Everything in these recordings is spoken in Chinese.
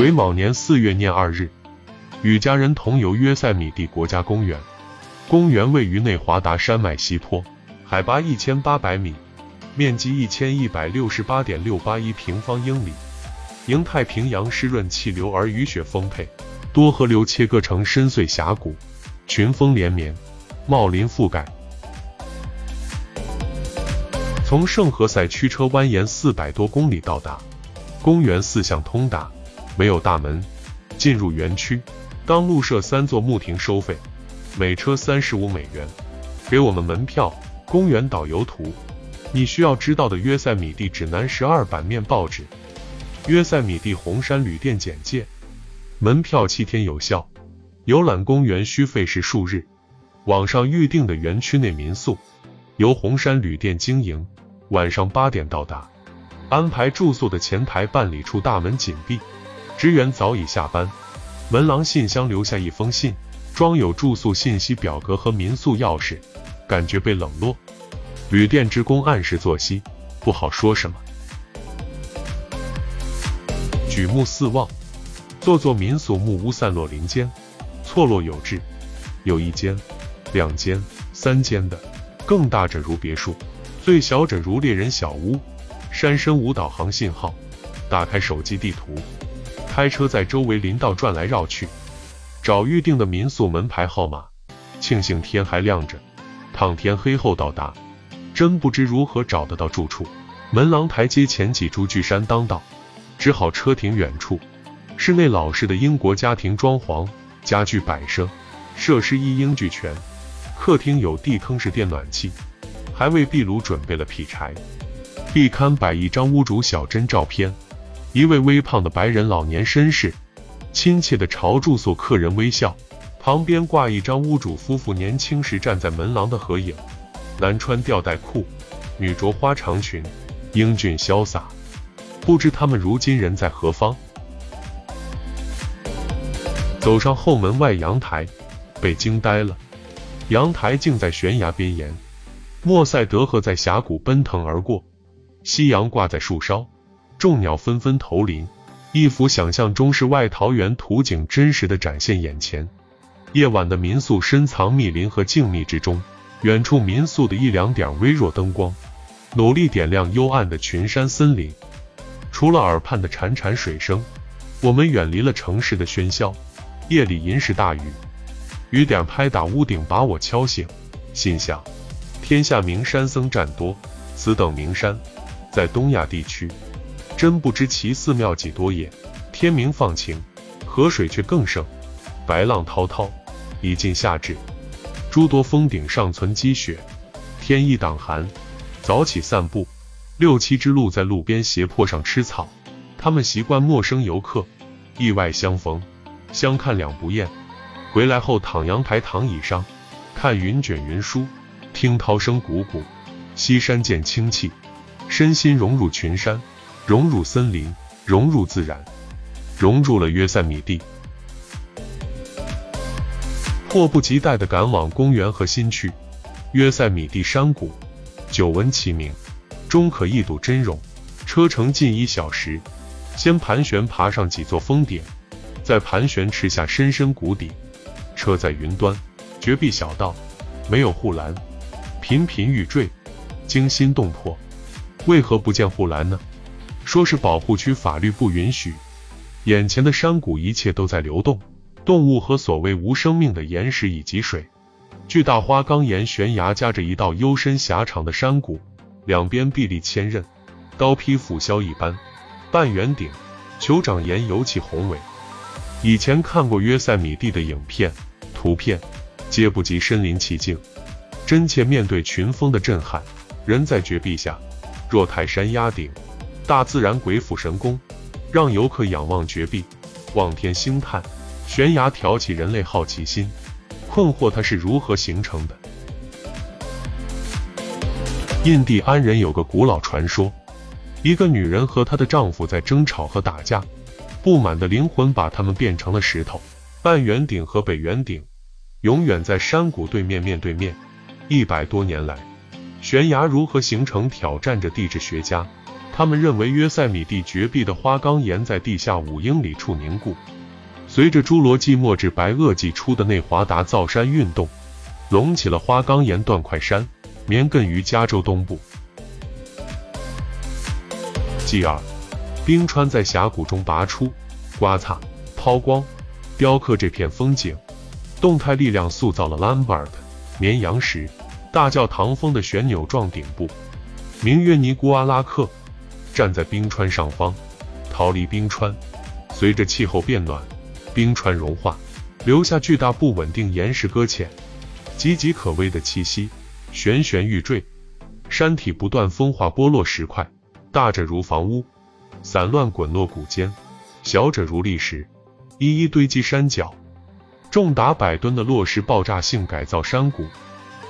癸卯年四月廿二日，与家人同游约塞米蒂国家公园。公园位于内华达山脉西坡，海拔一千八百米，面积一千一百六十八点六八一平方英里。迎太平洋湿润气流而雨雪丰沛，多河流切割成深邃峡谷，群峰连绵，茂林覆盖。从圣何塞驱车蜿蜒四百多公里到达公园，四向通达，没有大门。进入园区，当路设三座木亭收费，每车三十五美元，给我们门票。公园导游图，你需要知道的约塞米蒂指南十二版面报纸。约塞米蒂红山旅店简介：门票七天有效，游览公园需费时数日。网上预订的园区内民宿由红山旅店经营，晚上八点到达。安排住宿的前台办理处大门紧闭，职员早已下班。门廊信箱留下一封信，装有住宿信息表格和民宿钥匙，感觉被冷落。旅店职工按时作息，不好说什么。举目四望，座座民宿木屋散落林间，错落有致，有一间、两间、三间的，更大者如别墅，最小者如猎人小屋。山深无导航信号，打开手机地图，开车在周围林道转来绕去，找预定的民宿门牌号码。庆幸天还亮着，躺天黑后到达，真不知如何找得到住处。门廊台阶前几株巨山当道。只好车停远处。室内老式的英国家庭装潢，家具摆设，设施一应俱全。客厅有地坑式电暖气，还为壁炉准备了劈柴。壁龛摆一张屋主小珍照片，一位微胖的白人老年绅士，亲切地朝住宿客人微笑。旁边挂一张屋主夫妇年轻时站在门廊的合影，男穿吊带裤，女着花长裙，英俊潇洒。不知他们如今人在何方。走上后门外阳台，被惊呆了。阳台竟在悬崖边沿，莫塞德河在峡谷奔腾而过，夕阳挂在树梢，众鸟纷纷投林，一幅想象中世外桃源图景真实的展现眼前。夜晚的民宿深藏密林和静谧之中，远处民宿的一两点微弱灯光，努力点亮幽暗的群山森林。除了耳畔的潺潺水声，我们远离了城市的喧嚣。夜里银石大雨，雨点拍打屋顶，把我敲醒。心想：天下名山僧占多，此等名山在东亚地区，真不知其寺庙几多也。天明放晴，河水却更盛，白浪滔滔，已近夏至。诸多峰顶尚存积雪，天意挡寒，早起散步。六七只鹿在路边斜坡上吃草，它们习惯陌生游客，意外相逢，相看两不厌。回来后躺阳台躺椅上，看云卷云舒，听涛声汩汩，西山见清气，身心融入群山，融入森林，融入自然，融入了约塞米蒂。迫不及待地赶往公园和新区，约塞米蒂山谷，久闻其名。终可一睹真容，车程近一小时。先盘旋爬上几座峰顶，再盘旋驰下深深谷底。车在云端，绝壁小道，没有护栏，频频欲坠，惊心动魄。为何不见护栏呢？说是保护区法律不允许。眼前的山谷一切都在流动，动物和所谓无生命的岩石以及水。巨大花岗岩悬崖夹着一道幽深狭长的山谷。两边壁立千仞，刀劈斧削一般。半圆顶，酋长岩尤其宏伟。以前看过约塞米蒂的影片、图片，皆不及身临其境，真切面对群峰的震撼。人在绝壁下，若泰山压顶，大自然鬼斧神工，让游客仰望绝壁，望天兴叹。悬崖挑起人类好奇心，困惑它是如何形成的。印第安人有个古老传说，一个女人和她的丈夫在争吵和打架，不满的灵魂把他们变成了石头。半圆顶和北圆顶永远在山谷对面面对面。一百多年来，悬崖如何形成，挑战着地质学家。他们认为约塞米蒂绝壁的花岗岩在地下五英里处凝固。随着侏罗纪末至白垩纪初的内华达造山运动，隆起了花岗岩断块山，绵亘于加州东部。继而，冰川在峡谷中拔出、刮擦、抛光，雕刻这片风景。动态力量塑造了 Lambert 绵羊石大教堂峰的旋钮状顶部。名曰尼古阿拉克，站在冰川上方，逃离冰川。随着气候变暖，冰川融化，留下巨大不稳定岩石搁浅，岌岌可危的气息，悬悬欲坠。山体不断风化剥落石块，大者如房屋，散乱滚落谷间；小者如砾石，一一堆积山脚。重达百吨的落石爆炸性改造山谷。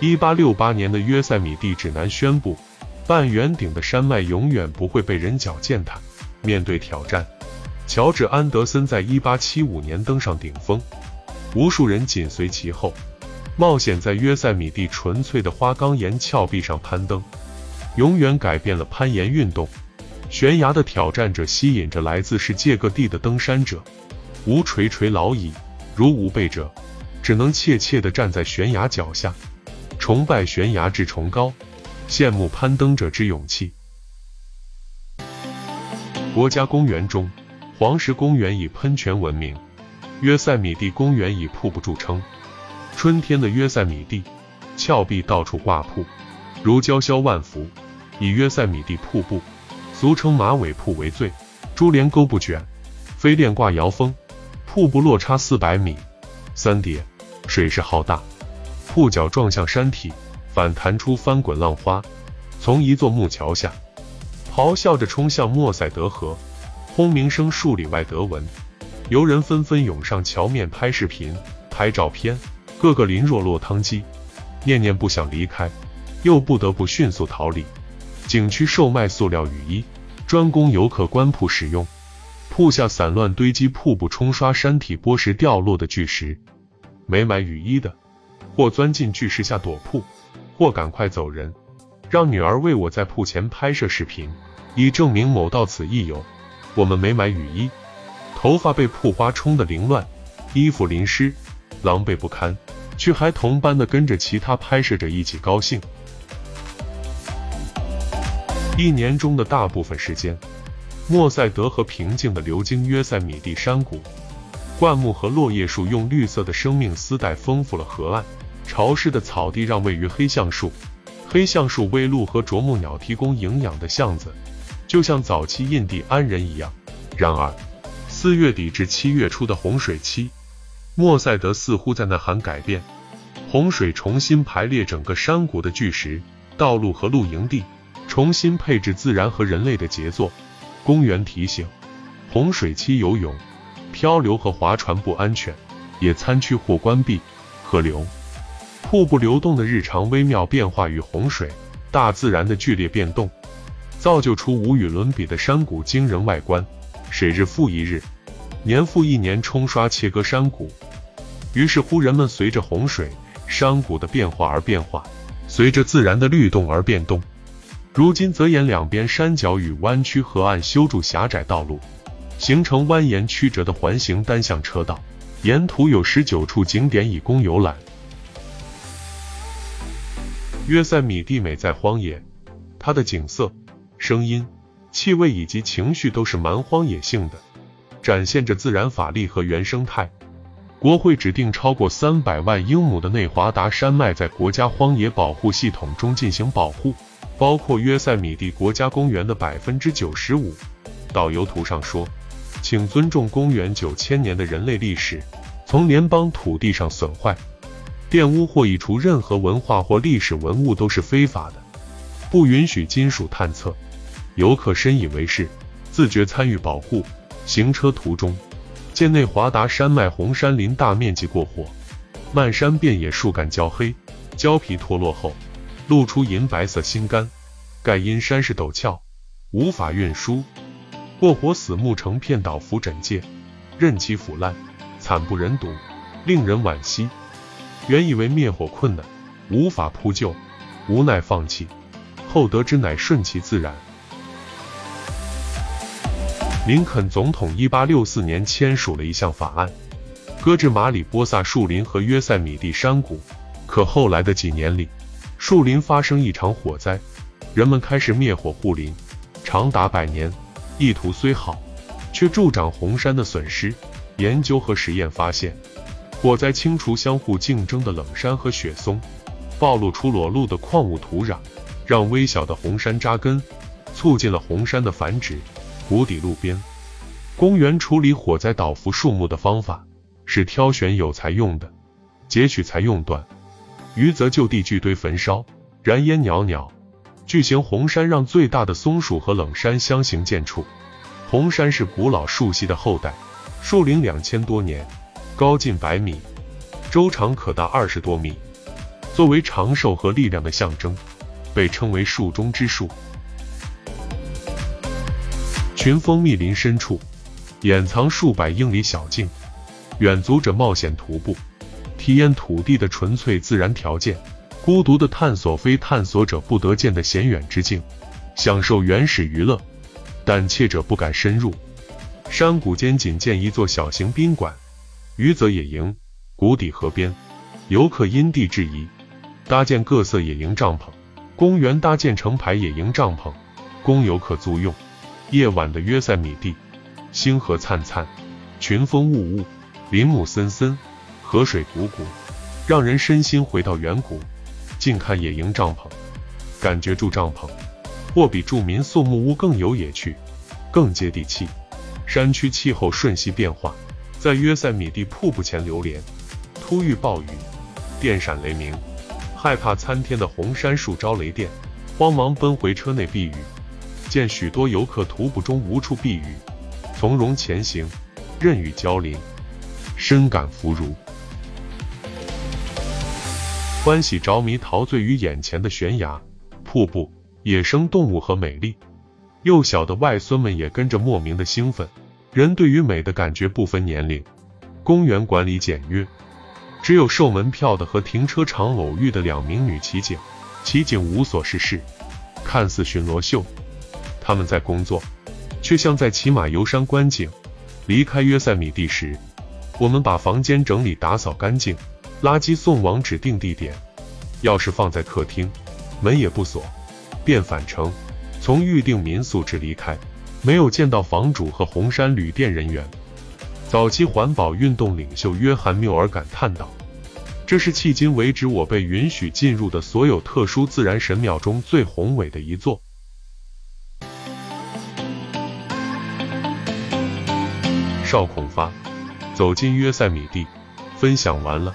一八六八年的约塞米蒂指南宣布。半圆顶的山脉永远不会被人脚践踏。面对挑战，乔治·安德森在1875年登上顶峰，无数人紧随其后，冒险在约塞米蒂纯粹的花岗岩峭壁上攀登，永远改变了攀岩运动。悬崖的挑战者吸引着来自世界各地的登山者。无垂垂老矣，如无备者，只能怯怯地站在悬崖脚下，崇拜悬崖之崇高。羡慕攀登者之勇气。国家公园中，黄石公园以喷泉闻名，约塞米蒂公园以瀑布著称。春天的约塞米蒂，峭壁到处挂瀑，如娇绡万福。以约塞米蒂瀑布，俗称马尾瀑为最。珠帘钩不卷，飞链挂摇峰。瀑布落差四百米，三叠，水势浩大，瀑脚撞向山体。反弹出翻滚浪花，从一座木桥下咆哮着冲向莫塞德河，轰鸣声数里外得闻。游人纷纷涌上桥面拍视频、拍照片，个个淋若落汤鸡，念念不想离开，又不得不迅速逃离。景区售卖塑料雨衣，专供游客观瀑使用。瀑下散乱堆积瀑布冲刷山体剥蚀掉落的巨石，没买雨衣的，或钻进巨石下躲瀑。或赶快走人，让女儿为我在铺前拍摄视频，以证明某到此一游。我们没买雨衣，头发被瀑花冲得凌乱，衣服淋湿，狼狈不堪，却还同班的跟着其他拍摄者一起高兴。一年中的大部分时间，莫塞德河平静地流经约塞米蒂山谷，灌木和落叶树用绿色的生命丝带丰富了河岸。潮湿的草地让位于黑橡树、黑橡树为鹿和啄木鸟提供营养的巷子，就像早期印第安人一样。然而，四月底至七月初的洪水期，莫塞德似乎在呐喊改变。洪水重新排列整个山谷的巨石、道路和露营地，重新配置自然和人类的杰作。公园提醒：洪水期游泳、漂流和划船不安全。野餐区或关闭。河流。瀑布流动的日常微妙变化与洪水、大自然的剧烈变动，造就出无与伦比的山谷惊人外观。水日复一日，年复一年冲刷切割山谷，于是乎人们随着洪水、山谷的变化而变化，随着自然的律动而变动。如今则沿两边山脚与弯曲河岸修筑狭窄道路，形成蜿蜒曲折的环形单向车道，沿途有十九处景点以供游览。约塞米蒂美在荒野，它的景色、声音、气味以及情绪都是蛮荒野性的，展现着自然法力和原生态。国会指定超过三百万英亩的内华达山脉在国家荒野保护系统中进行保护，包括约塞米蒂国家公园的百分之九十五。导游图上说，请尊重公园九千年的人类历史，从联邦土地上损坏。玷污或移除任何文化或历史文物都是非法的，不允许金属探测。游客深以为是，自觉参与保护。行车途中，见内华达山脉红杉林大面积过火，漫山遍野树干焦黑，胶皮脱落后露出银白色心肝，盖因山势陡峭，无法运输。过火死木成片倒伏枕藉，任其腐烂，惨不忍睹，令人惋惜。原以为灭火困难，无法扑救，无奈放弃。后得知乃顺其自然。林肯总统一八六四年签署了一项法案，搁置马里波萨树林和约塞米蒂山谷。可后来的几年里，树林发生一场火灾，人们开始灭火护林，长达百年，意图虽好，却助长红杉的损失。研究和实验发现，火灾清除相互竞争的冷杉和雪松，暴露出裸露的矿物土壤，让微小的红杉扎根，促进了红杉的繁殖。谷底路边，公园处理火灾倒伏树木的方法是挑选有材用的，截取材用段，余则就地聚堆焚烧，燃烟袅袅。巨型红杉让最大的松树和冷杉相形见绌。红杉是古老树系的后代。树龄两千多年，高近百米，周长可达二十多米。作为长寿和力量的象征，被称为树中之树。群峰密林深处，掩藏数百英里小径，远足者冒险徒步，体验土地的纯粹自然条件，孤独的探索非探索者不得见的险远之境，享受原始娱乐，胆怯者不敢深入。山谷间仅建一座小型宾馆，余则野营。谷底河边，游客因地制宜搭建各色野营帐篷。公园搭建成排野营帐篷，供游客租用。夜晚的约塞米蒂，星河灿灿，群峰雾雾，林木森森，河水汩汩，让人身心回到远古。近看野营帐篷，感觉住帐篷或比住民宿木屋更有野趣，更接地气。山区气候瞬息变化，在约塞米蒂瀑布前流连，突遇暴雨，电闪雷鸣，害怕参天的红杉树招雷电，慌忙奔回车内避雨。见许多游客徒步中无处避雨，从容前行，任雨浇淋，深感福如，欢喜着迷，陶醉于眼前的悬崖、瀑布、野生动物和美丽。幼小的外孙们也跟着莫名的兴奋。人对于美的感觉不分年龄。公园管理简约，只有售门票的和停车场偶遇的两名女骑警。骑警无所事事，看似巡逻秀，他们在工作，却像在骑马游山观景。离开约塞米蒂时，我们把房间整理打扫干净，垃圾送往指定地点，钥匙放在客厅，门也不锁，便返程。从预定民宿至离开，没有见到房主和红山旅店人员。早期环保运动领袖约翰缪尔感叹道：“这是迄今为止我被允许进入的所有特殊自然神庙中最宏伟的一座。”邵孔发走进约塞米蒂，分享完了。